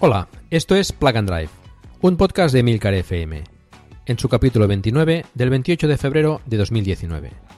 Hola, esto es Plug and Drive, un podcast de Milcar FM, en su capítulo 29 del 28 de febrero de 2019.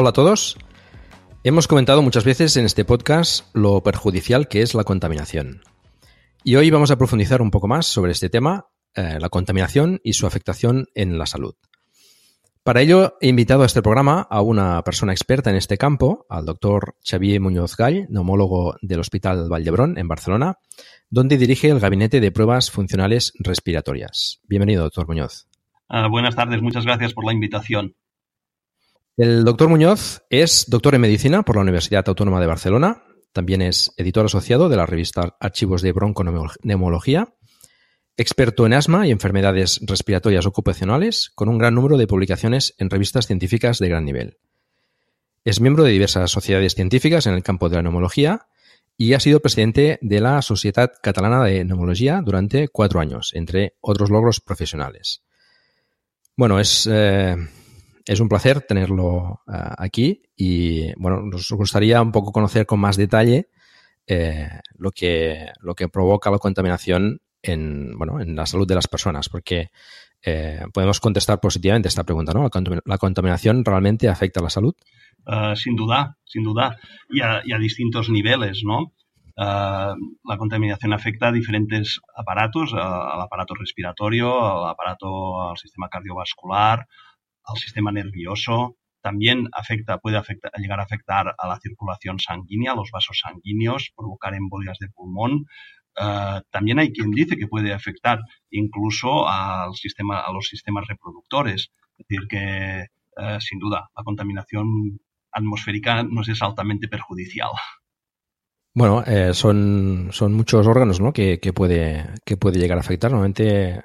Hola a todos. Hemos comentado muchas veces en este podcast lo perjudicial que es la contaminación. Y hoy vamos a profundizar un poco más sobre este tema, eh, la contaminación y su afectación en la salud. Para ello he invitado a este programa a una persona experta en este campo, al doctor Xavier Muñoz Gall, neumólogo del Hospital Valdebrón en Barcelona, donde dirige el Gabinete de Pruebas Funcionales Respiratorias. Bienvenido, doctor Muñoz. Ah, buenas tardes, muchas gracias por la invitación. El doctor Muñoz es doctor en medicina por la Universidad Autónoma de Barcelona, también es editor asociado de la revista Archivos de Bronconeumología experto en asma y enfermedades respiratorias ocupacionales, con un gran número de publicaciones en revistas científicas de gran nivel. Es miembro de diversas sociedades científicas en el campo de la neumología y ha sido presidente de la Sociedad Catalana de Neumología durante cuatro años, entre otros logros profesionales. Bueno, es, eh, es un placer tenerlo eh, aquí y bueno, nos gustaría un poco conocer con más detalle eh, lo, que, lo que provoca la contaminación en, bueno, en la salud de las personas, porque eh, podemos contestar positivamente esta pregunta, ¿no? ¿La, contaminación realmente afecta a la salud? Uh, sin duda, sin duda, y a, distintos niveles, ¿no? Uh, la contaminación afecta a diferentes aparatos, al aparato respiratorio, al aparato, al sistema cardiovascular, al sistema nervioso. También afecta, puede llegar a afectar a la circulación sanguínea, a los vasos sanguíneos, provocar embolias de pulmón, Uh, también hay quien dice que puede afectar incluso al sistema, a los sistemas reproductores. Es decir, que uh, sin duda la contaminación atmosférica nos es altamente perjudicial. Bueno, eh, son, son muchos órganos ¿no? que, que, puede, que puede llegar a afectar. Normalmente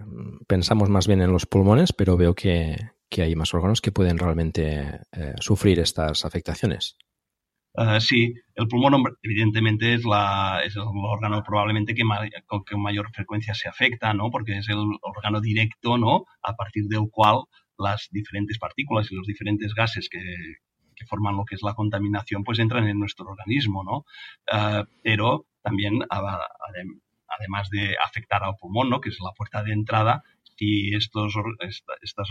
pensamos más bien en los pulmones, pero veo que, que hay más órganos que pueden realmente eh, sufrir estas afectaciones. Uh, sí, el pulmón evidentemente es, la, es el órgano probablemente que con mayor frecuencia se afecta, ¿no? Porque es el órgano directo, ¿no? A partir del cual las diferentes partículas y los diferentes gases que, forman lo que es la contaminación, pues entran en nuestro organismo, ¿no? Uh, pero también, además de afectar al pulmón, ¿no? Que es la puerta de entrada, si estos, estas,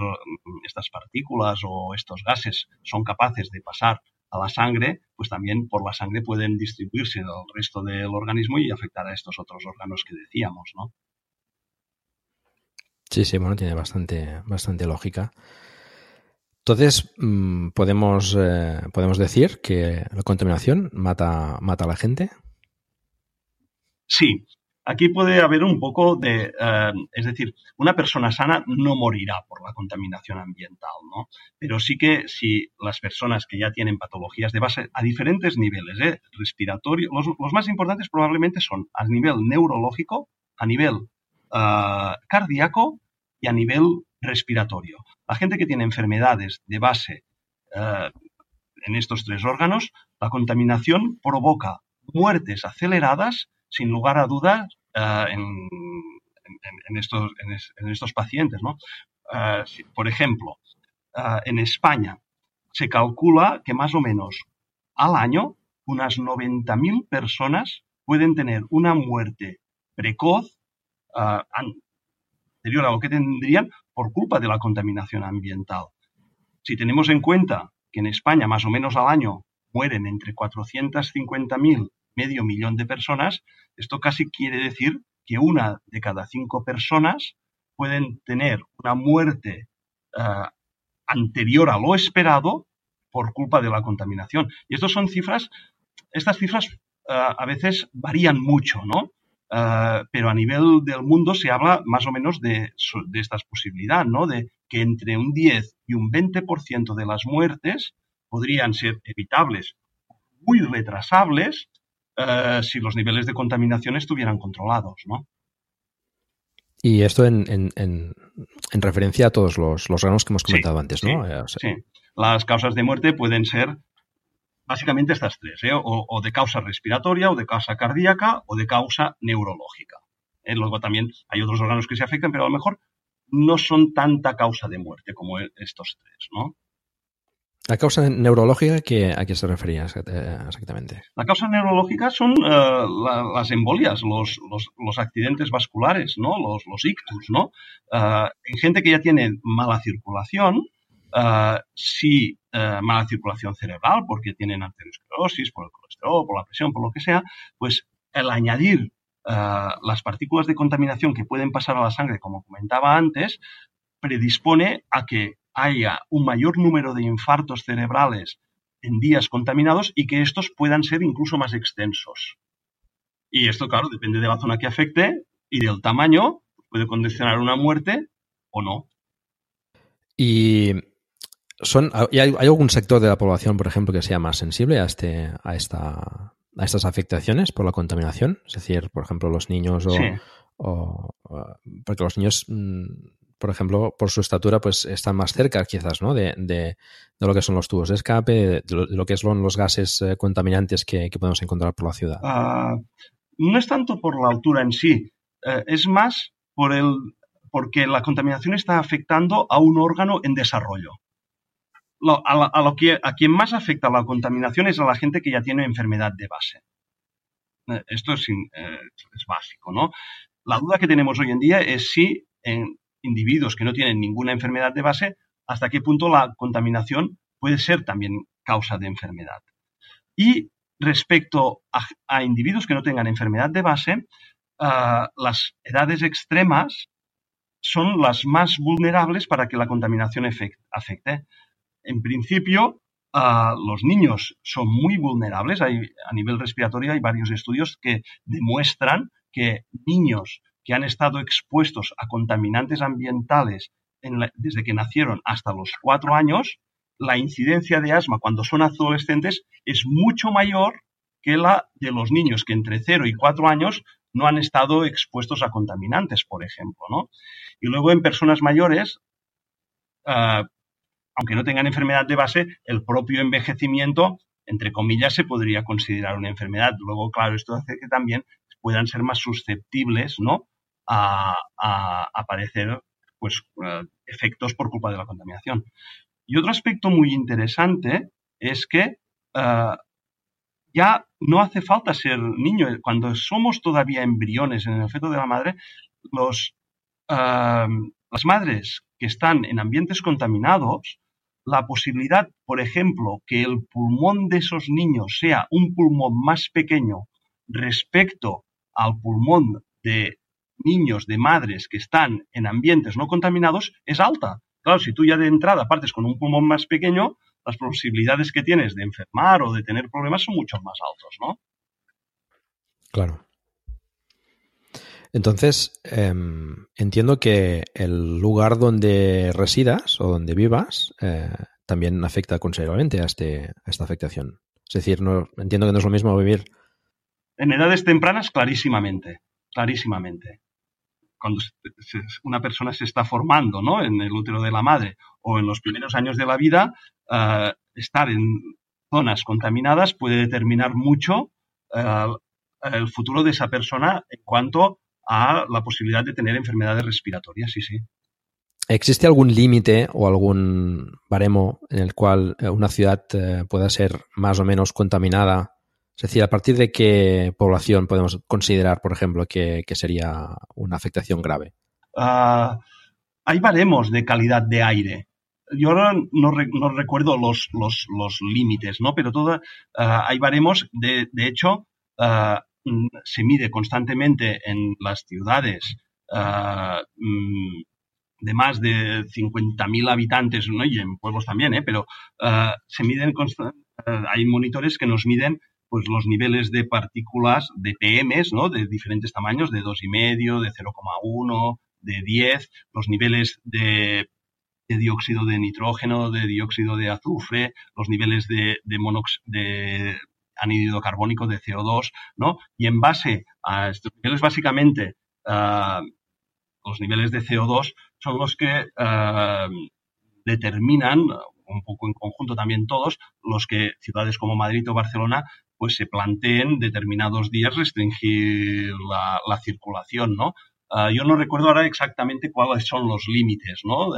estas partículas o estos gases son capaces de pasar a la sangre, pues también por la sangre pueden distribuirse al resto del organismo y afectar a estos otros órganos que decíamos, ¿no? Sí, sí, bueno, tiene bastante, bastante lógica. Entonces, mm, ¿podemos, eh, ¿podemos decir que la contaminación mata, mata a la gente? Sí, Aquí puede haber un poco de, eh, es decir, una persona sana no morirá por la contaminación ambiental, ¿no? Pero sí que si las personas que ya tienen patologías de base a diferentes niveles, ¿eh? respiratorio, los, más importantes probablemente son a nivel neurológico, a nivel uh, cardíaco y a nivel respiratorio. La gente que tiene enfermedades de base uh, en estos tres órganos, la contaminación provoca muertes aceleradas sin lugar a dudas uh, en, estos, en, estos, pacientes. si, por ejemplo, uh, en España se calcula que más o menos al año unas 90.000 personas pueden tener una muerte precoz anterior a lo que tendrían por culpa de la contaminación ambiental. Si tenemos en cuenta que en España más o menos al año mueren entre 450.000 medio millón de personas, esto casi quiere decir que una de cada cinco personas pueden tener una muerte uh, anterior a lo esperado por culpa de la contaminación. Y estas son cifras, estas cifras uh, a veces varían mucho, ¿no? Uh, pero a nivel del mundo se habla más o menos de, de estas posibilidades, ¿no? De que entre un 10 y un 20% de las muertes podrían ser evitables, muy retrasables, uh, si los niveles de contaminación estuvieran controlados, ¿no? Y esto en, en, en, en, referencia a todos los, los granos que hemos comentado sí, antes, ¿no? Sí, eh, o sea, sí, Las causas de muerte pueden ser básicamente estas tres, ¿eh? o, o, de causa respiratoria, o de causa cardíaca, o de causa neurológica. ¿eh? Luego también hay otros órganos que se afectan, pero a lo mejor no son tanta causa de muerte como estos tres, ¿no? La causa neurológica, que, ¿a qué se refería exactamente? La causa neurológica son la, las embolias, los, accidentes vasculares, ¿no? Los, ictus, ¿no? Uh, en gente que ya tiene mala circulación, uh, mala circulación cerebral, porque tienen arteriosclerosis, por el colesterol, por la presión, por lo que sea, pues el añadir las partículas de contaminación que pueden pasar a la sangre, como comentaba antes, predispone a que haya un mayor número de infartos cerebrales en días contaminados y que estos puedan ser incluso más extensos. Y esto, claro, depende de la zona que afecte y del tamaño, puede condicionar una muerte o no. Y son, ¿hay, ¿hay, algún sector de la población, por ejemplo, que sea más sensible a, este, a, esta, a estas afectaciones por la contaminación? Es decir, por ejemplo, los niños o, Sí. o- o- porque los niños, mm, por ejemplo, por su estatura, pues están más cerca quizás, ¿no? De, de- de lo que son los tubos de escape, de lo, que son los gases eh, contaminantes que, que podemos encontrar por la ciudad. Ah, no es tanto por la altura en sí, eh, es más por el, porque la contaminación está afectando a un órgano en desarrollo. Lo- a, a lo que, a quien más afecta la contaminación es a la gente que ya tiene enfermedad de base. Eh, Esto es, es básico, ¿no? La duda que tenemos hoy en día es si individuos que no tienen ninguna enfermedad de base, hasta qué punto la contaminación puede ser también causa de enfermedad. Y respecto a, individuos que no tengan enfermedad de base, ah, las edades extremas son las más vulnerables para que la contaminación afecte. En principio, ah, los niños son muy vulnerables. A nivel respiratorio hay varios estudios que demuestran que niños que han estado expuestos a contaminantes ambientales desde que nacieron hasta los cuatro años, la incidencia de asma cuando son adolescentes es mucho mayor que la de los niños que entre 0 y 4 años no han estado expuestos a contaminantes, por ejemplo, ¿no? Y luego en personas mayores, ah, aunque no tengan enfermedad de base, el propio envejecimiento, entre comillas, se podría considerar una enfermedad. Luego, claro, esto hace que también puedan ser más susceptibles, ¿no? A, aparecer, pues, eh, efectos por culpa de la contaminación. Y otro aspecto muy interesante es que eh, ya no hace falta ser niño. Cuando somos todavía embriones en el feto de la madre, los, eh, las madres que están en ambientes contaminados, la posibilidad, por ejemplo, que el pulmón de esos niños sea un pulmón más pequeño respecto al pulmón de niños, de madres que están en ambientes no contaminados, es alta. Claro, si tú ya de entrada partes con un pulmón más pequeño, las posibilidades que tienes de enfermar o de tener problemas son mucho más altos, ¿no? Claro. Entonces, eh, entiendo que el lugar donde residas o donde vivas eh, también afecta considerablemente a, este, a esta afectación. Es decir, no, entiendo que no es lo mismo vivir. En edades tempranas, clarísimamente, clarísimamente. Cuando una persona se está formando ¿no? en el útero de la madre o en los primeros años de la vida, uh, estar en zonas contaminadas puede determinar mucho uh, el futuro de esa persona en cuanto a la posibilidad de tener enfermedades respiratorias, sí, sí. ¿Existe algún límite o algún baremo en el cual eh, una ciudad eh, pueda ser más o menos contaminada? Es decir, ¿a partir de qué población podemos considerar, por ejemplo, que, sería una afectación grave? Ah, hay baremos de calidad de aire. Yo ahora no, recuerdo los, límites, ¿no? Pero todo, ah, hay baremos, de, hecho, ah, se mide constantemente en las ciudades mm, de más de 50.000 habitantes, ¿no? y en pueblos también, ¿eh? pero uh, se miden, uh, hay monitores que nos miden pues los niveles de partículas de PMs, ¿no? De diferentes tamaños, de 2,5, de 0,1, de 10, los niveles de, de, dióxido de nitrógeno, de dióxido de azufre, los niveles de, de, de anhídrido carbónico, de CO2, ¿no? Y en base a estos niveles, básicamente, uh, los niveles de CO2 son los que eh, determinan, un poco en conjunto también todos, los que ciudades como Madrid o Barcelona pues se planteen determinados días restringir la, circulación, ¿no? Eh, yo no recuerdo ahora exactamente cuáles son los límites, ¿no?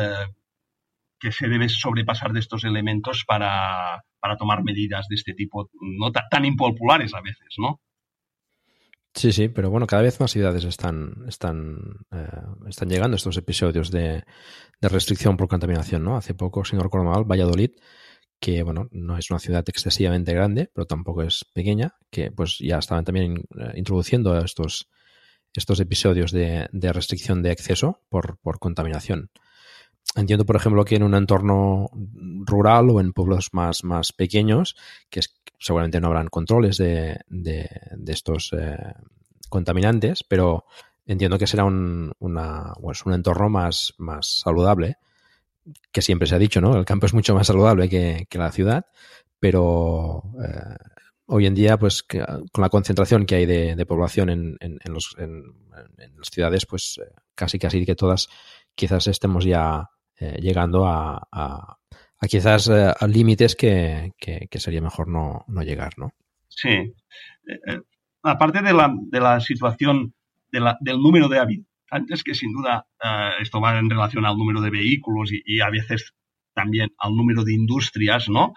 que se debe sobrepasar de estos elementos para, para tomar medidas de este tipo, no tan impopulares a veces, ¿no? Sí, sí, pero bueno, cada vez más ciudades están, están, eh, están llegando estos episodios de, restricción por contaminación, ¿no? Hace poco, recuerdo mal, Valladolid, que bueno, no es una ciudad excesivamente grande, pero tampoco es pequeña, que pues ya estaban también eh, introduciendo estos, estos episodios de, restricción de exceso por, por contaminación. Entiendo, por ejemplo, que en un entorno rural o en pueblos más, más pequeños, que seguramente no habrán controles de, de, estos eh, contaminantes, pero entiendo que será un, una, pues un entorno más, más saludable, que siempre se ha dicho, ¿no? El campo es mucho más saludable que, la ciudad, pero eh, hoy en día, pues con la concentración que hay de, población en, en, los, en, las ciudades, pues eh, casi casi que todas quizás estemos ya eh, llegando a, a, quizás eh, límites que, que, sería mejor no, no, llegar, ¿no? Sí. Eh, aparte de la, de la situación de la, del número de habitantes, que sin duda esto va en relación al número de vehículos y, a veces también al número de industrias, ¿no?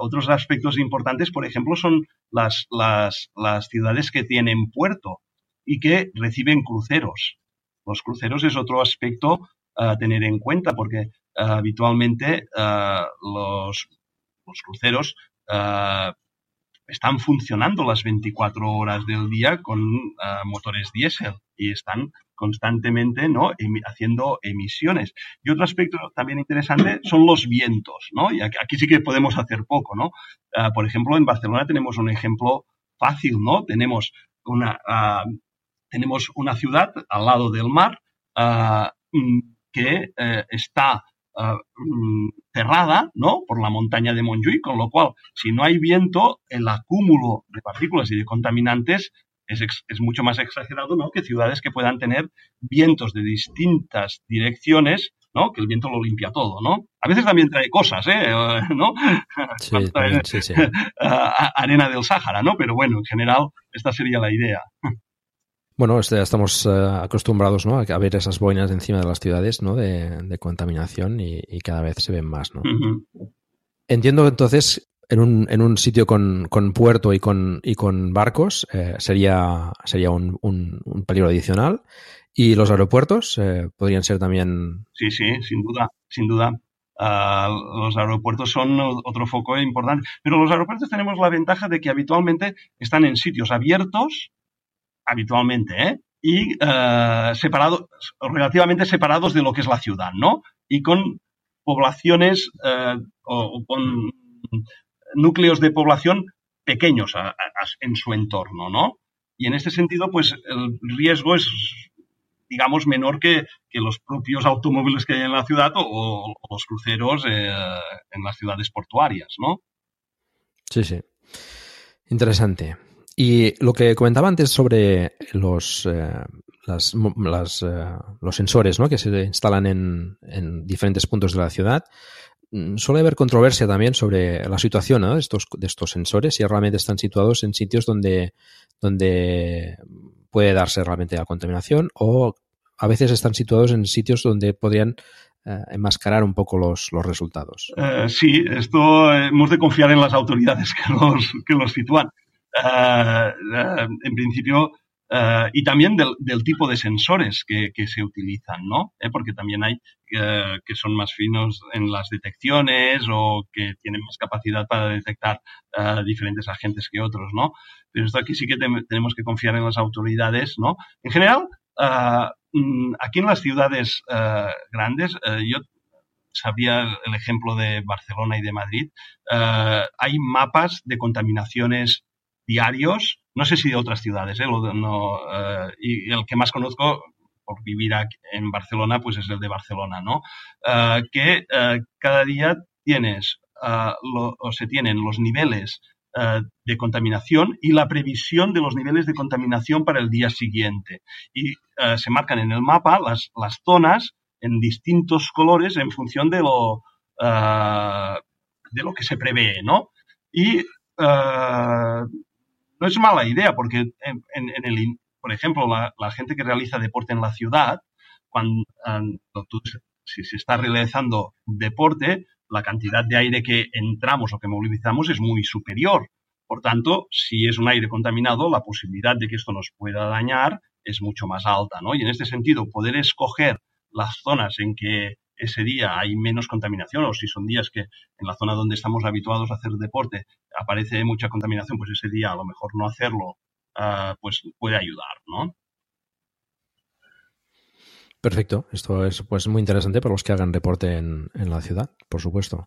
otros aspectos importantes, por ejemplo, son las, las, las ciudades que tienen puerto y que reciben cruceros. Los cruceros es otro aspecto tener en cuenta porque eh, habitualmente eh, los, los, cruceros eh, están funcionando las 24 horas del día con motores diésel y están constantemente ¿no? haciendo emisiones. Y otro aspecto también interesante son los vientos, ¿no? Y aquí, sí que podemos hacer poco, ¿no? por ejemplo, en Barcelona tenemos un ejemplo fácil, ¿no? Tenemos una, tenemos una ciudad al lado del mar mm, que eh, está eh, mm, cerrada ¿no? por la montaña de Montjuïc, con lo cual, si no hay viento, el acúmulo de partículas y de contaminantes es, es, mucho más exagerado ¿no? que ciudades que puedan tener vientos de distintas direcciones, ¿no? que el viento lo limpia todo. ¿no? A veces también trae cosas, ¿eh? ¿no? Sí, sí, sí. arena del Sáhara, ¿no? pero bueno, en general, esta sería la idea. Bueno, este, estamos eh, acostumbrados ¿no? a ver esas boinas encima de las ciudades ¿no? de, contaminación y, cada vez se ven más. ¿no? Entiendo entonces en un, en un sitio con, con, puerto y con, y con barcos eh, sería, sería un, un, peligro adicional. ¿Y los aeropuertos eh, podrían ser también...? Sí, sí, sin duda, sin duda. Ah, los aeropuertos son otro foco importante. Pero los aeropuertos tenemos la ventaja de que habitualmente están en sitios abiertos habitualmente, ¿eh? y eh, separados, relativamente separados de lo que es la ciudad, ¿no? Y con poblaciones eh, o, con núcleos de población pequeños en su entorno, ¿no? Y en este sentido, pues el riesgo es, digamos, menor que, los propios automóviles que hay en la ciudad o, los cruceros en las ciudades portuarias, ¿no? Sí, sí. Interesante. Y lo que comentaba antes sobre los, eh, las, eh, los sensores ¿no? que se instalan en, en, diferentes puntos de la ciudad, mm, suele haber controversia también sobre la situación de, estos, de estos sensores, si realmente están situados en sitios donde, donde puede darse realmente la contaminación o a veces están situados en sitios donde podrían eh, enmascarar un poco los, los resultados. Eh, sí, esto hemos de confiar en las autoridades que los, que los sitúan. En principio, Uh, y también del, del, tipo de sensores que, se utilizan, ¿no? ¿Eh? Porque también hay uh, que son más finos en las detecciones o que tienen más capacidad para detectar uh, diferentes agentes que otros, ¿no? Pero esto aquí sí que te, tenemos que confiar en las autoridades, ¿no? En general, mm, aquí en las ciudades grandes, yo sabía el ejemplo de Barcelona y de Madrid, hay mapas de contaminaciones diarios, no sé si de otras ciudades, ¿eh? eh, y el que más conozco por vivir aquí en Barcelona, pues es el de Barcelona, ¿no? Uh, que uh, cada día tienes uh, o se tienen los niveles de contaminación y la previsión de los niveles de contaminación para el día siguiente. Y se marcan en el mapa las, las, zonas en distintos colores en función de lo, de lo que se prevé, ¿no? Y no es mala idea, porque en, en, el, por ejemplo, la, la, gente que realiza deporte en la ciudad, cuando, tú, si se está realizando deporte, la cantidad de aire que entramos o que movilizamos es muy superior. Por tanto, si es un aire contaminado, la posibilidad de que esto nos pueda dañar es mucho más alta, ¿no? Y en este sentido, poder escoger las zonas en que ese día hay menos contaminación o si son días que en la zona donde estamos habituados a hacer deporte aparece mucha contaminación, pues ese día a lo mejor no hacerlo uh, pues puede ayudar, ¿no? Perfecto, esto es pues muy interesante para los que hagan deporte en, en la ciudad, por supuesto.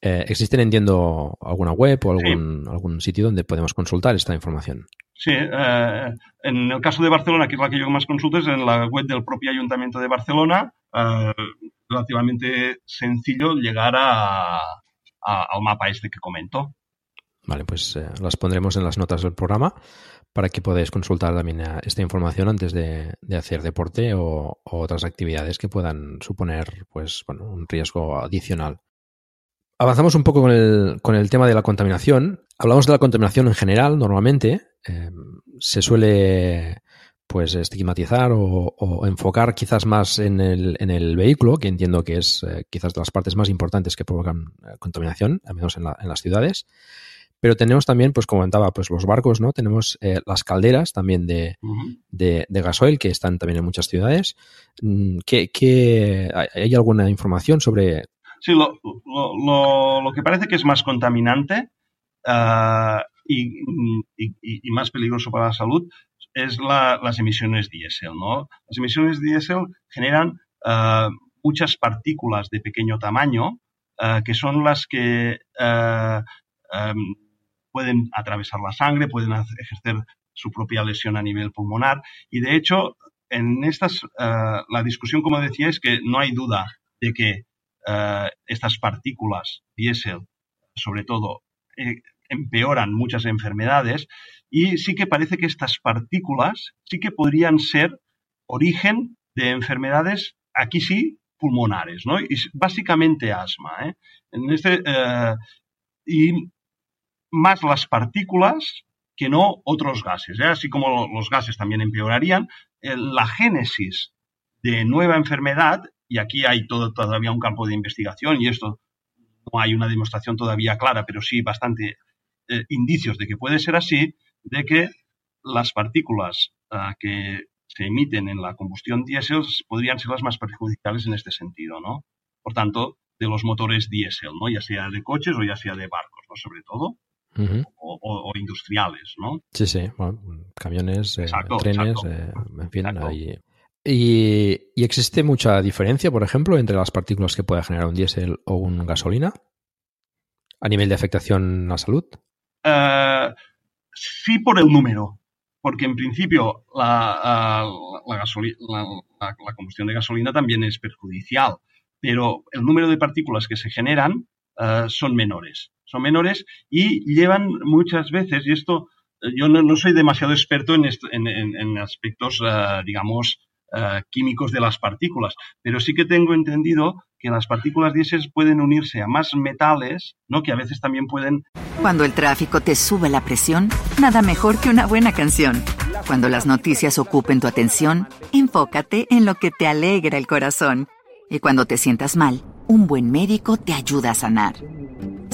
Eh, ¿Existen, entiendo, alguna web o algún, sí. algún sitio donde podemos consultar esta información? Sí, eh, en el caso de Barcelona, que es la que yo más consulto, es en la web del propio Ayuntamiento de Barcelona, eh, relativamente sencillo llegar a, a, al mapa este que comento. Vale, pues eh, las pondremos en las notas del programa para que podáis consultar también eh, esta información antes de, de hacer deporte o, o, otras actividades que puedan suponer pues, bueno, un riesgo adicional. Avanzamos un poco con el, con el tema de la contaminación. Hablamos de la contaminación en general, normalmente. Eh, se suele pues estigmatizar o, o, enfocar quizás más en el, en el vehículo, que entiendo que es eh, quizás de las partes más importantes que provocan eh, contaminación, al menos en, la, en, las ciudades. Pero tenemos también, pues como comentaba, pues los barcos, ¿no? Tenemos eh, las calderas también de, uh -huh. de, de, gasoil, que están también en muchas ciudades. Mm, ¿Qué, qué, ¿Hay alguna información sobre...? Sí, lo, lo, lo, lo que parece que es más contaminante uh, y, y, y, más peligroso para la salud es la, las emisiones diésel, ¿no? Las emisiones diésel generan uh, muchas partículas de pequeño tamaño uh, que son las que uh, um, pueden atravesar la sangre, pueden ejercer su propia lesión a nivel pulmonar y de hecho en estas la discusión como decía es que no hay duda de que estas partículas diésel sobre todo eh, empeoran muchas enfermedades y sí que parece que estas partículas sí que podrían ser origen de enfermedades, aquí sí, pulmonares, ¿no? Y básicamente asma, ¿eh? En este, eh, y más las partículas que no otros gases, ¿eh? así como los gases también empeorarían, eh, la génesis de nueva enfermedad, y aquí hay todo, todavía un campo de investigación y esto no hay una demostración todavía clara, pero sí bastante eh, indicios de que puede ser así, de que las partículas uh, que se emiten en la combustión diésel podrían ser las más perjudiciales en este sentido, ¿no? Por tanto, de los motores diésel, ¿no? Ya sea de coches o ya sea de barcos, ¿no? Sobre todo. Uh -huh. o, o, o, industriales, ¿no? Sí, sí, bueno, camiones, exacto, eh, trenes. Eh, en fin, hay... ¿Y, ¿Y, existe mucha diferencia, por ejemplo, entre las partículas que puede generar un diésel o un gasolina? ¿A nivel de afectación a la salud? Uh, sí por el número, porque en principio la, la, la, la, combustión de gasolina también es perjudicial, pero el número de partículas que se generan uh, son menores. Son menores y llevan muchas veces, y esto yo no, soy demasiado experto en, en aspectos, uh, digamos, Uh, químicos de las partículas, pero sí que tengo entendido que las partículas diésel pueden unirse a más metales, ¿no? Que a veces también pueden... Cuando el tráfico te sube la presión, nada mejor que una buena canción. Cuando las noticias ocupen tu atención, enfócate en lo que te alegra el corazón. Y cuando te sientas mal, un buen médico te ayuda a sanar.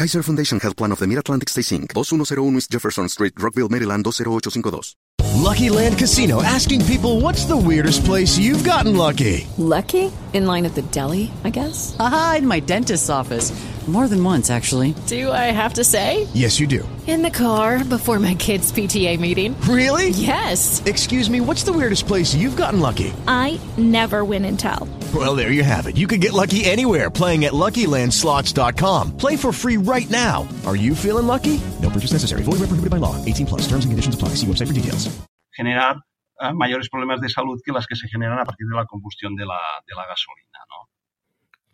Kaiser Foundation Health Plan of the Mid-Atlantic Stay Inc., 2101 East Jefferson Street, Rockville, Maryland, 20852. Lucky Land Casino asking people what's the weirdest place you've gotten lucky? Lucky? In line at the deli, I guess? Aha, in my dentist's office. More than once, actually. Do I have to say? Yes, you do. In the car before my kids' PTA meeting. Really? Yes. Excuse me, what's the weirdest place you've gotten lucky? I never win and tell. Well, there you have it. You can get lucky anywhere playing at LuckyLandSlots.com. Play for free right now. Are you feeling lucky? No purchase necessary. Void where prohibited by law. 18 plus. Terms and conditions apply. See website for details. Generar uh, mayores problemas de salud que las que se generan a partir de la combustión de la, de la gasolina, ¿no?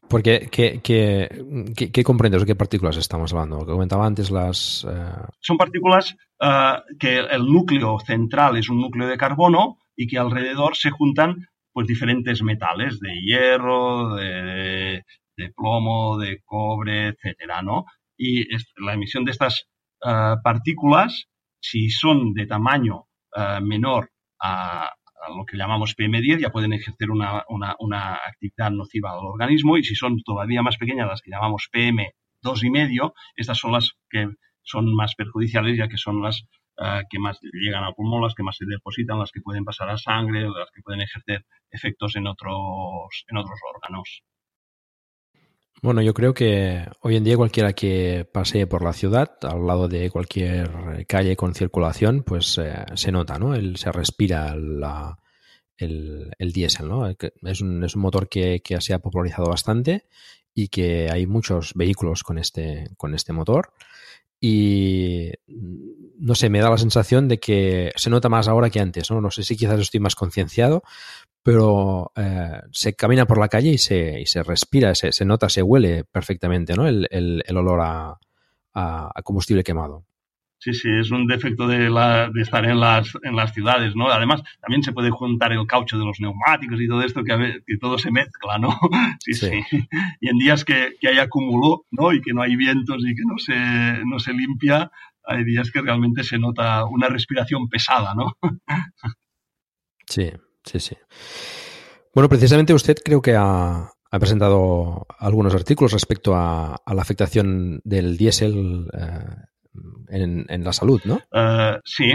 Porque, ¿qué, qué, qué, qué comprendes o qué partículas estamos hablando? Lo que comentaba antes las... Uh... Son partículas uh, que el núcleo central es un núcleo de carbono y que alrededor se juntan pues diferentes metales, de hierro, de, plomo, de cobre, etcétera, ¿no? Y la emisión de estas uh, partículas, si son de tamaño menor a, lo que llamamos PM10, ya pueden ejercer una, una, una, actividad nociva al organismo y si son todavía más pequeñas, las que llamamos PM2,5, estas son las que son más perjudiciales ya que son las que más llegan al pulmón, las que más se depositan, las que pueden pasar a sangre, las que pueden ejercer efectos en otros, en otros órganos. Bueno, yo creo que hoy en día cualquiera que pase por la ciudad, al lado de cualquier calle con circulación, pues eh, se nota, ¿no? El, se respira el, el diésel, ¿no? Es un, es un motor que, que, se ha popularizado bastante y que hay muchos vehículos con este, con este motor. Y no sé, me da la sensación de que se nota más ahora que antes, ¿no? No sé si quizás estoy más concienciado, pero eh, se camina por la calle y se, y se respira, se, se, nota, se huele perfectamente, ¿no? El, el, olor a, combustible quemado. Sí, sí, es un defecto de, la, de estar en las, en las ciudades, ¿no? Además, también se puede juntar el caucho de los neumáticos y todo esto, que, que todo se mezcla, ¿no? Sí, sí, sí. Y en días que, que hay acumulo, ¿no? Y que no hay vientos y que no se, no se limpia, hay días que realmente se nota una respiración pesada, ¿no? Sí, sí, sí. Bueno, precisamente usted creo que ha, ha presentado algunos artículos respecto a, a la afectación del diésel eh, en, la salud, ¿no? Uh, sí.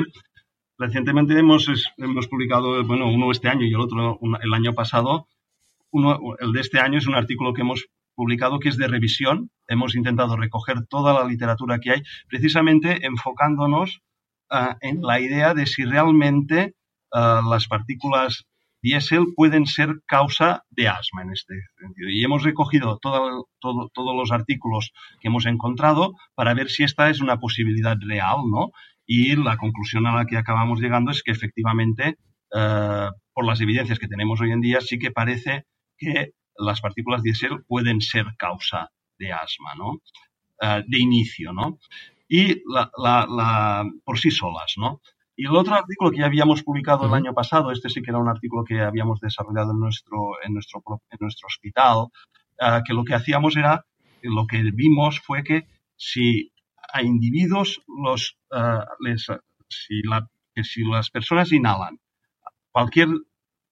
Recientemente hemos, hemos publicado, bueno, uno este año y el otro el año pasado. Uno, el de este año es un artículo que hemos publicado que es de revisión. Hemos intentado recoger toda la literatura que hay, precisamente enfocándonos uh, en la idea de si realmente uh, las partículas diésel pueden ser causa de asma en este sentido. Y hemos recogido todo, todo, todos los artículos que hemos encontrado para ver si esta es una posibilidad real, ¿no? Y la conclusión a la que acabamos llegando es que efectivamente, eh, por las evidencias que tenemos hoy en día, sí que parece que las partículas diésel pueden ser causa de asma, ¿no? Eh, de inicio, ¿no? Y por sí solas, ¿no? Y el otro artículo que ya habíamos publicado el año pasado, este sí que era un artículo que habíamos desarrollado en nuestro, en nuestro, en nuestro hospital, uh, que lo que hacíamos era, lo que vimos fue que si a individuos los, uh, les, si, la, que si las personas inhalan cualquier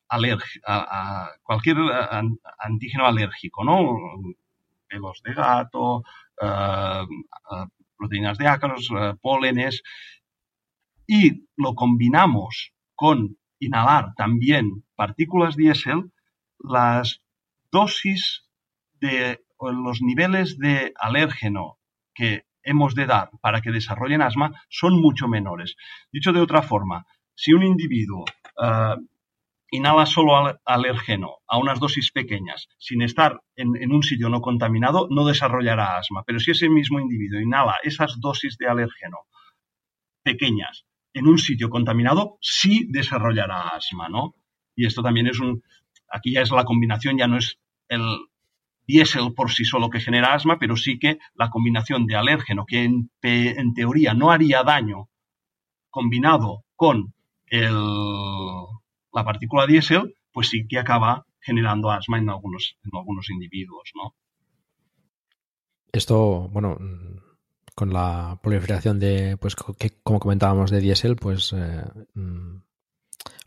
alergia, a, a cualquier antígeno alérgico, ¿no? Pelos de gato, uh, proteínas de ácaros, pólenes, y lo combinamos con inhalar también partículas diésel, las dosis de los niveles de alérgeno que hemos de dar para que desarrollen asma son mucho menores. Dicho de otra forma, si un individuo uh, inhala solo al a unas dosis pequeñas, sin estar en, en, un sitio no contaminado, no desarrollará asma. Pero si ese mismo individuo inhala esas dosis de alérgeno pequeñas en un sitio contaminado sí desarrollará asma, ¿no? Y esto también es un, aquí ya es la combinación, ya no es el diésel por sí solo que genera asma, pero sí que la combinación de alérgeno, que en, en teoría no haría daño, combinado con el, la partícula diésel, pues sí que acaba generando asma en algunos, en algunos individuos, ¿no? Esto, bueno, con la proliferación de, pues, que, como comentábamos, de diésel, pues eh, mm,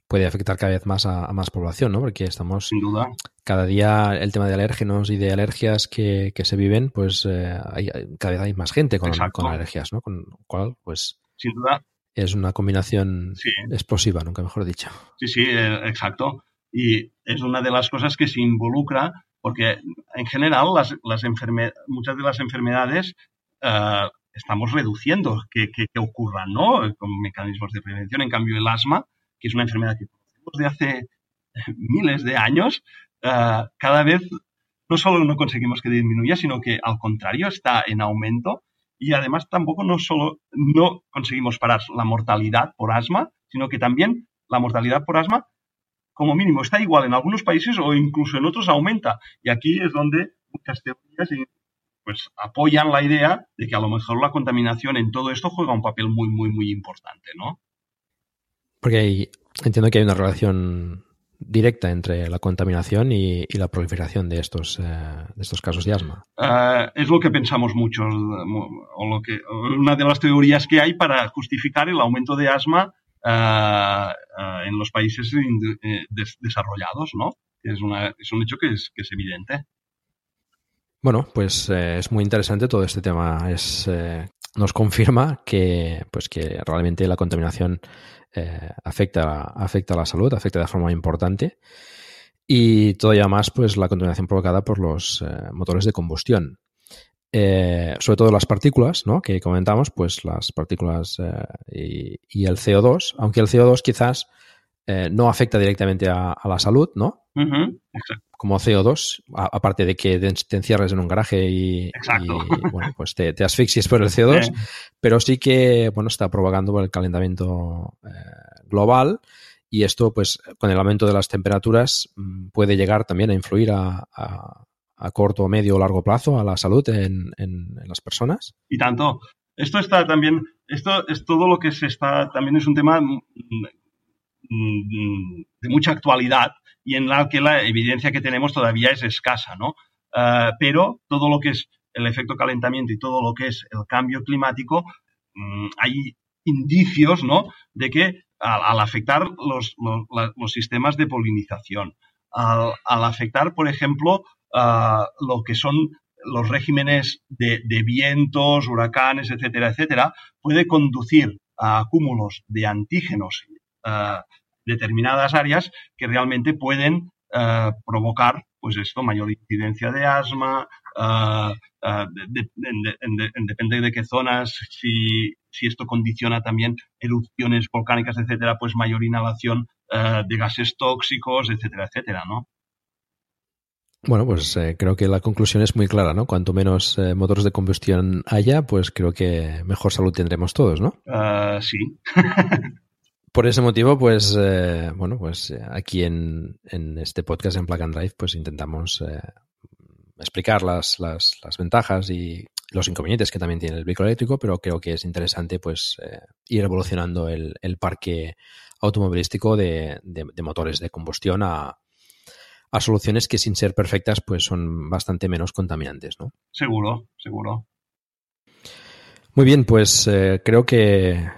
puede afectar cada vez más a, más población, ¿no? Porque estamos, Sin duda. cada día el tema de alérgenos y de alergias que, que se viven, pues eh, hay, cada vez hay más gente con, con, alergias, ¿no? Con lo cual, pues... Sin duda. Es una combinación sí. explosiva, nunca mejor dicho. Sí, sí, eh, exacto. Y es una de las cosas que se involucra porque en general las, las muchas de las enfermedades uh, estamos reduciendo que, que, que, ¿no? Con mecanismos de prevención. En cambio, el asma, que es una enfermedad que conocemos de hace miles de años, uh, cada vez no solo no conseguimos que disminuya, sino que al contrario está en aumento y además tampoco no solo no conseguimos parar la mortalidad por asma, sino que también la mortalidad por asma como mínimo está igual en algunos países o incluso en otros aumenta. Y aquí es donde muchas teorías pues apoyan la idea de que a lo mejor la contaminación en todo esto juega un papel muy, muy, muy importante, ¿no? Porque hay, entiendo que hay una relación directa entre la contaminación y, y la proliferación de estos, eh, de estos casos de asma. Uh, es lo que pensamos mucho, o lo que, una de las teorías que hay para justificar el aumento de asma Uh, uh, en los países eh, des desarrollados, ¿no? Es, una, es, un hecho que es, que es evidente. Bueno, pues eh, es muy interesante todo este tema. Es, eh, nos confirma que, pues que realmente la contaminación eh, afecta, afecta a la salud, afecta de forma importante. Y todavía más, pues la contaminación provocada por los motores de combustión. Sobre todo las partículas, ¿no? Que comentamos, pues las partículas y, y, el CO2, aunque el CO2 quizás eh, no afecta directamente a, a la salud, ¿no? Uh -huh. Como CO2, a, aparte de que te encierres en un garaje y, y bueno, pues te, te, asfixies por el CO2, sí. pero sí que, bueno, está provocando el calentamiento global y esto, pues, con el aumento de las temperaturas mm, puede llegar también a influir a, a a corto, medio o largo plazo a la salud en, en, en, las personas? Y tanto. Esto está también, esto es todo lo que se está, también es un tema de mucha actualidad y en la que la evidencia que tenemos todavía es escasa, ¿no? Uh, pero todo lo que es el efecto calentamiento y todo lo que es el cambio climático, um, hay indicios, ¿no? De que al, afectar los, los, sistemas de polinización, al, afectar, por ejemplo, uh, lo que son los regímenes de, de, vientos, huracanes, etcétera, etcétera, puede conducir a acúmulos de antígenos determinadas áreas que realmente pueden uh, provocar, pues esto, mayor incidencia de asma, de, de, depende de qué zonas, si, si, esto condiciona también erupciones volcánicas, etcétera, pues mayor inhalación de gases tóxicos, etcétera, etcétera, ¿no? Bueno, pues eh, creo que la conclusión es muy clara, ¿no? Cuanto menos eh, motores de combustión haya, pues creo que mejor salud tendremos todos, ¿no? Uh, sí. Por ese motivo, pues, eh, bueno, pues aquí en, en, este podcast en Plug and Drive, pues intentamos eh, explicar las, las, las, ventajas y los inconvenientes que también tiene el vehículo eléctrico, pero creo que es interesante, pues, eh, ir evolucionando el, el parque automovilístico de, de, de motores de combustión a, a soluciones que sin ser perfectas pues son bastante menos contaminantes, ¿no? Seguro, seguro. Muy bien, pues eh, creo que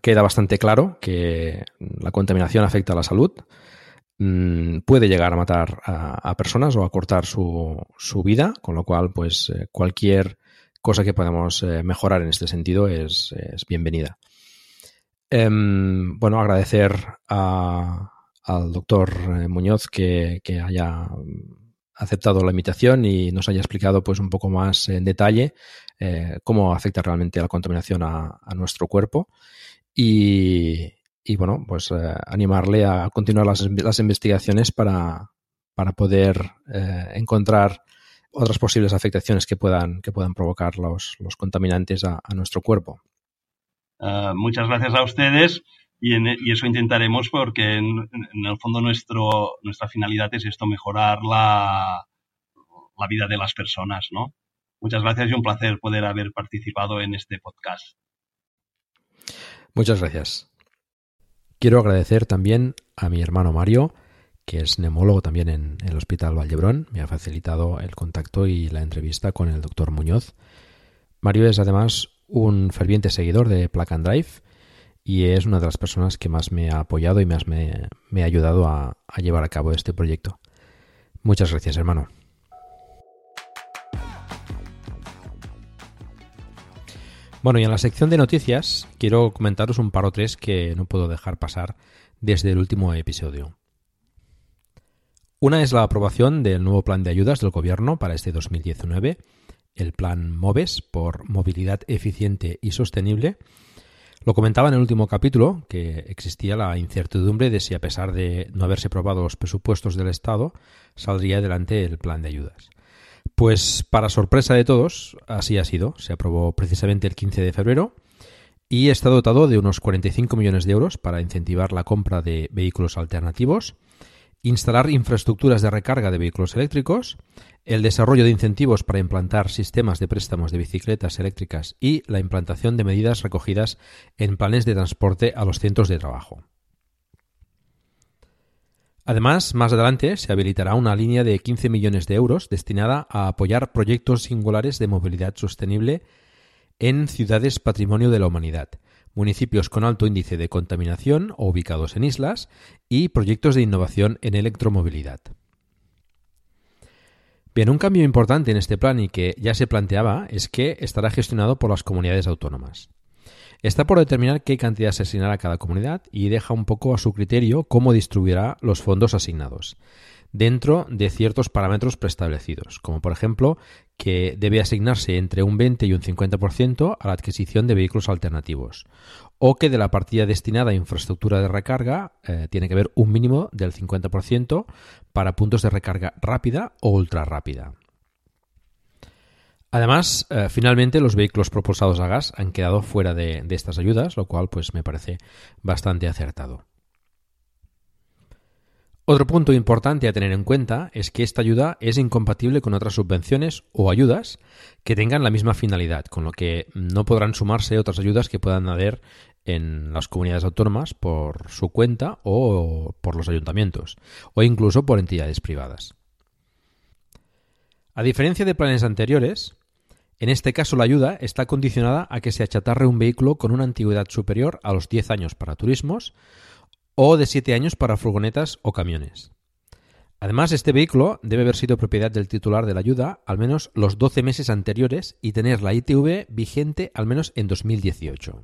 queda bastante claro que la contaminación afecta a la salud, mm, puede llegar a matar a, personas o a cortar su, su, vida, con lo cual pues eh, cualquier cosa que podamos eh, mejorar en este sentido es, bienvenida. bueno, agradecer al doctor eh, Muñoz que, que, haya aceptado la invitación y nos haya explicado pues un poco más en detalle eh, cómo afecta realmente la contaminación a, nuestro cuerpo y, y bueno pues eh, animarle a continuar las, las investigaciones para, para poder eh, encontrar otras posibles afectaciones que puedan, que puedan provocar los, los contaminantes a, nuestro cuerpo. Muchas gracias a ustedes y, en, y eso intentaremos porque en, el fondo nuestro, nuestra finalidad es esto, mejorar la, la vida de las personas, ¿no? Muchas gracias y un placer poder haber participado en este podcast. Muchas gracias. Quiero agradecer también a mi hermano Mario, que es neumólogo también en, el Hospital Vallebrón, me ha facilitado el contacto y la entrevista con el doctor Muñoz. Mario es además un ferviente seguidor de and Drive y es una de las personas que más me ha apoyado y más me, ha ayudado a, a llevar a cabo este proyecto. Muchas gracias, hermano. Bueno, y en la sección de noticias quiero comentaros un par o tres que no puedo dejar pasar desde el último episodio. Una es la aprobación del nuevo plan de ayudas del Gobierno para este 2019, el plan MOVES por Movilidad Eficiente y Sostenible. Lo comentaba en el último capítulo que existía la incertidumbre de si a pesar de no haberse aprobado los presupuestos del Estado, saldría adelante el plan de ayudas. Pues para sorpresa de todos, así ha sido. Se aprobó precisamente el 15 de febrero y está dotado de unos 45 millones de euros para incentivar la compra de vehículos alternativos, instalar infraestructuras de recarga de vehículos eléctricos, el desarrollo de incentivos para implantar sistemas de préstamos de bicicletas eléctricas y la implantación de medidas recogidas en planes de transporte a los centros de trabajo. Además, más adelante se habilitará una línea de 15 millones de euros destinada a apoyar proyectos singulares de movilidad sostenible en ciudades patrimonio de la humanidad, municipios con alto índice de contaminación o ubicados en islas y proyectos de innovación en electromovilidad. Bien, un cambio importante en este plan y que ya se planteaba es que estará gestionado por las comunidades autónomas. Está por determinar qué cantidad se asignará a cada comunidad y deja un poco a su criterio cómo distribuirá los fondos asignados, dentro de ciertos parámetros preestablecidos, como por ejemplo que debe asignarse entre un 20 y un 50% a la adquisición de vehículos alternativos, o que de la partida destinada a infraestructura de recarga eh, tiene que haber un mínimo del 50% para puntos de recarga rápida o ultra rápida. Además, eh, finalmente los vehículos propulsados a gas han quedado fuera de, estas ayudas, lo cual pues me parece bastante acertado. Otro punto importante a tener en cuenta es que esta ayuda es incompatible con otras subvenciones o ayudas que tengan la misma finalidad, con lo que no podrán sumarse otras ayudas que puedan haber en las comunidades autónomas por su cuenta o por los ayuntamientos, o incluso por entidades privadas. A diferencia de planes anteriores, en este caso, la ayuda está condicionada a que se achatarre un vehículo con una antigüedad superior a los 10 años para turismos o de 7 años para furgonetas o camiones. Además, este vehículo debe haber sido propiedad del titular de la ayuda al menos los 12 meses anteriores y tener la ITV vigente al menos en 2018.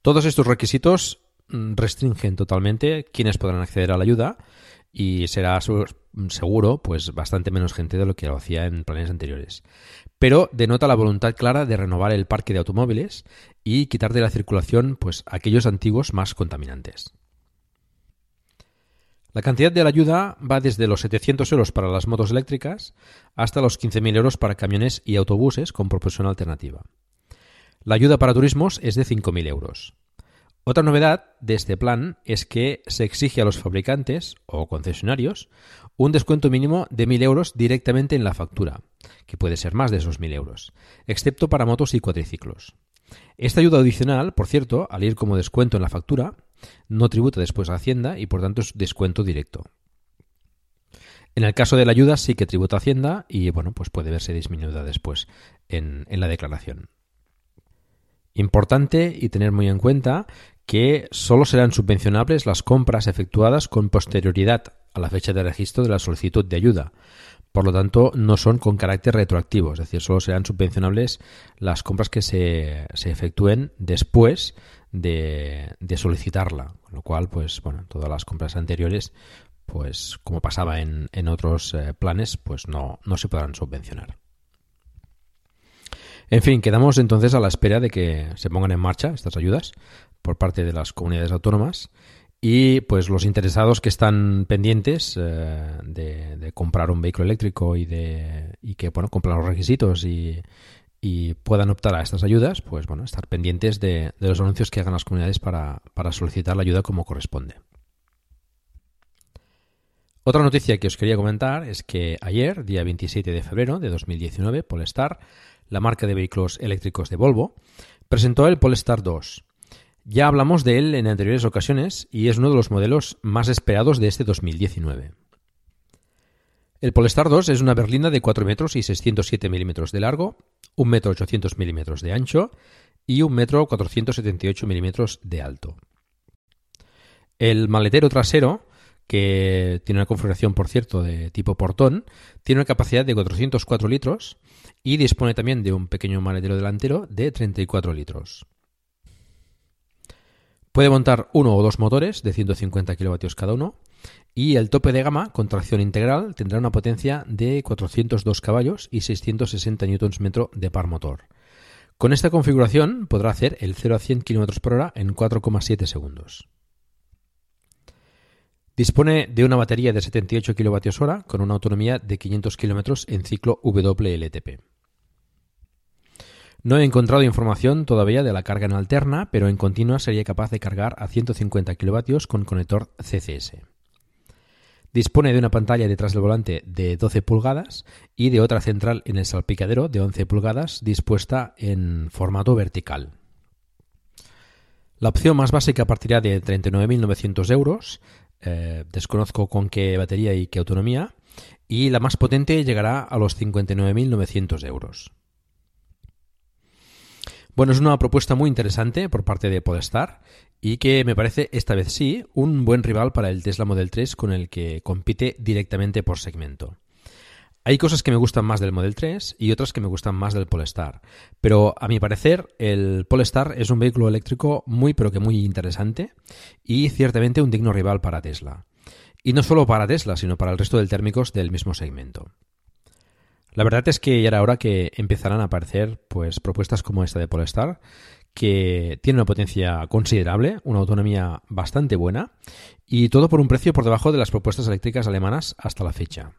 Todos estos requisitos mm, restringen totalmente quienes podrán acceder a la ayuda y será seguro pues bastante menos gente de lo que lo hacía en planes anteriores. Pero denota la voluntad clara de renovar el parque de automóviles y quitar de la circulación pues aquellos antiguos más contaminantes. La cantidad de la ayuda va desde los 700 euros para las motos eléctricas hasta los 15.000 euros para camiones y autobuses con propulsión alternativa. La ayuda para turismos es de 5.000 euros. Otra novedad de este plan es que se exige a los fabricantes o concesionarios un descuento mínimo de 1.000 euros directamente en la factura, que puede ser más de esos 1.000 euros, excepto para motos y cuadriciclos. Esta ayuda adicional, por cierto, al ir como descuento en la factura, no tributa después a Hacienda y por tanto es descuento directo. En el caso de la ayuda sí que tributa Hacienda y bueno, pues puede verse disminuida después en la declaración. Importante y tener muy en cuenta que solo serán subvencionables las compras efectuadas con posterioridad a la fecha de registro de la solicitud de ayuda. Por lo tanto, no son con carácter retroactivo, es decir, solo serán subvencionables las compras que se, efectúen después de, solicitarla. Con lo cual, pues bueno, todas las compras anteriores, pues como pasaba en, otros eh, planes, pues no, no se podrán subvencionar. En fin, quedamos entonces a la espera de que se pongan en marcha estas ayudas por parte de las comunidades autónomas y pues los interesados que están pendientes eh, de, comprar un vehículo eléctrico y de y que bueno cumplan los requisitos y, puedan optar a estas ayudas pues bueno estar pendientes de, los anuncios que hagan las comunidades para, para solicitar la ayuda como corresponde. Otra noticia que os quería comentar es que ayer, día 27 de febrero de 2019, Polestar, la marca de vehículos eléctricos de Volvo, presentó el Polestar 2, Ya hablamos de él en anteriores ocasiones y es uno de los modelos más esperados de este 2019. El Polestar 2 es una berlina de 4 metros y 607 milímetros de largo, 1 metro 800 milímetros de ancho y 1 metro 478 milímetros de alto. El maletero trasero, que tiene una configuración, por cierto, de tipo portón, tiene una capacidad de 404 litros y dispone también de un pequeño maletero delantero de 34 litros. Puede montar uno o dos motores de 150 kilovatios cada uno y el tope de gama con tracción integral tendrá una potencia de 402 caballos y 660 Nm de par motor. Con esta configuración podrá hacer el 0 a 100 km por hora en 4,7 segundos. Dispone de una batería de 78 kWh con una autonomía de 500 km en ciclo WLTP. No he encontrado información todavía de la carga en alterna, pero en continua sería capaz de cargar a 150 kW con conector CCS. Dispone de una pantalla detrás del volante de 12 pulgadas y de otra central en el salpicadero de 11 pulgadas dispuesta en formato vertical. La opción más básica partirá de 39.900 euros, eh, desconozco con qué batería y qué autonomía, y la más potente llegará a los 59.900 euros. Bueno, es una propuesta muy interesante por parte de Polestar y que me parece esta vez sí un buen rival para el Tesla Model 3 con el que compite directamente por segmento. Hay cosas que me gustan más del Model 3 y otras que me gustan más del Polestar, pero a mi parecer el Polestar es un vehículo eléctrico muy pero que muy interesante y ciertamente un digno rival para Tesla. Y no solo para Tesla, sino para el resto de térmicos del mismo segmento. La verdad es que ya era hora que empezarán a aparecer pues, propuestas como esta de Polestar, que tiene una potencia considerable, una autonomía bastante buena, y todo por un precio por debajo de las propuestas eléctricas alemanas hasta la fecha.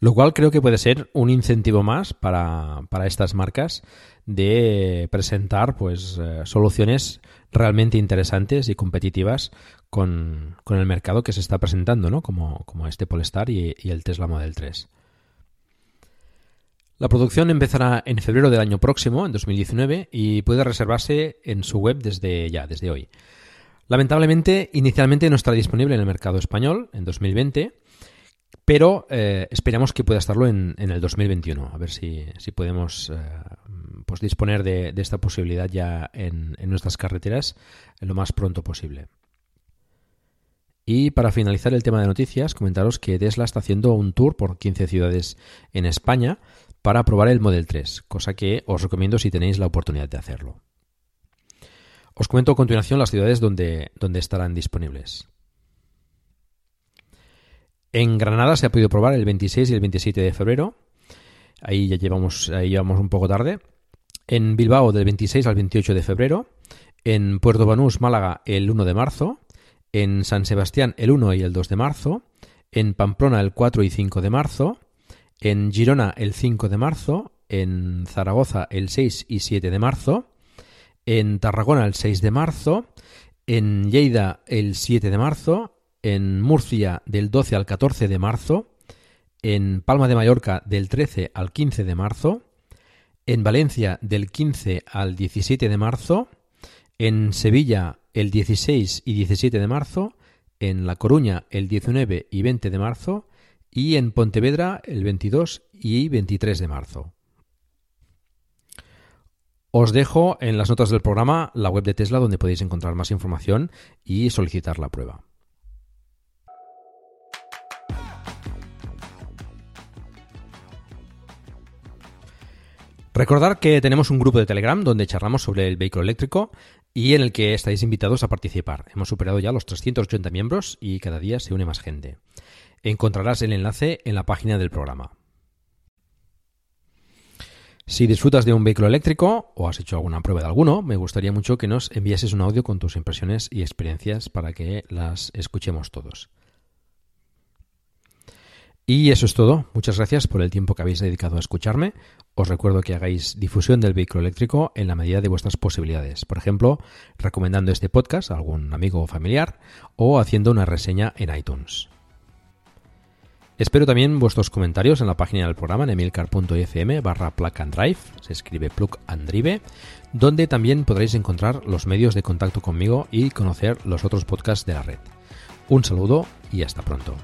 Lo cual creo que puede ser un incentivo más para, estas marcas de presentar pues, eh, soluciones realmente interesantes y competitivas con, el mercado que se está presentando, ¿no? como, como este Polestar y, y el Tesla Model 3. La producción empezará en febrero del año próximo, en 2019, y puede reservarse en su web desde ya, desde hoy. Lamentablemente, inicialmente no estará disponible en el mercado español en 2020, pero eh, esperamos que pueda estarlo en, el 2021. A ver si, podemos eh, pues disponer de, esta posibilidad ya en, en nuestras carreteras lo más pronto posible. Y para finalizar el tema de noticias, comentaros que Tesla está haciendo un tour por 15 ciudades en España para probar el Model 3, cosa que os recomiendo si tenéis la oportunidad de hacerlo. Os comento a continuación las ciudades donde, donde estarán disponibles. En Granada se ha podido probar el 26 y el 27 de febrero. Ahí ya llevamos, ahí llevamos un poco tarde. En Bilbao del 26 al 28 de febrero. En Puerto Banús, Málaga, el 1 de marzo. En San Sebastián, el 1 y el 2 de marzo. En Pamplona, el 4 y 5 de marzo en Girona el 5 de marzo, en Zaragoza el 6 y 7 de marzo, en Tarragona el 6 de marzo, en Lleida el 7 de marzo, en Murcia del 12 al 14 de marzo, en Palma de Mallorca del 13 al 15 de marzo, en Valencia del 15 al 17 de marzo, en Sevilla el 16 y 17 de marzo, en La Coruña el 19 y 20 de marzo, y en Pontevedra el 22 y 23 de marzo. Os dejo en las notas del programa la web de Tesla donde podéis encontrar más información y solicitar la prueba. Recordar que tenemos un grupo de Telegram donde charlamos sobre el vehículo eléctrico y en el que estáis invitados a participar. Hemos superado ya los 380 miembros y cada día se une más gente. Encontrarás el enlace en la página del programa. Si disfrutas de un vehículo eléctrico o has hecho alguna prueba de alguno, me gustaría mucho que nos enviases un audio con tus impresiones y experiencias para que las escuchemos todos. Y eso es todo. Muchas gracias por el tiempo que habéis dedicado a escucharme. Os recuerdo que hagáis difusión del vehículo eléctrico en la medida de vuestras posibilidades. Por ejemplo, recomendando este podcast a algún amigo o familiar o haciendo una reseña en iTunes. Espero también vuestros comentarios en la página del programa en emilcar.fm barra plug and drive, se escribe plug and drive, donde también podréis encontrar los medios de contacto conmigo y conocer los otros podcasts de la red. Un saludo y hasta pronto.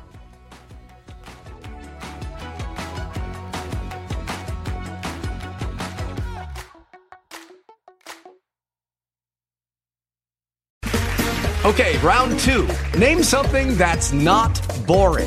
Okay, round two. Name something that's not boring.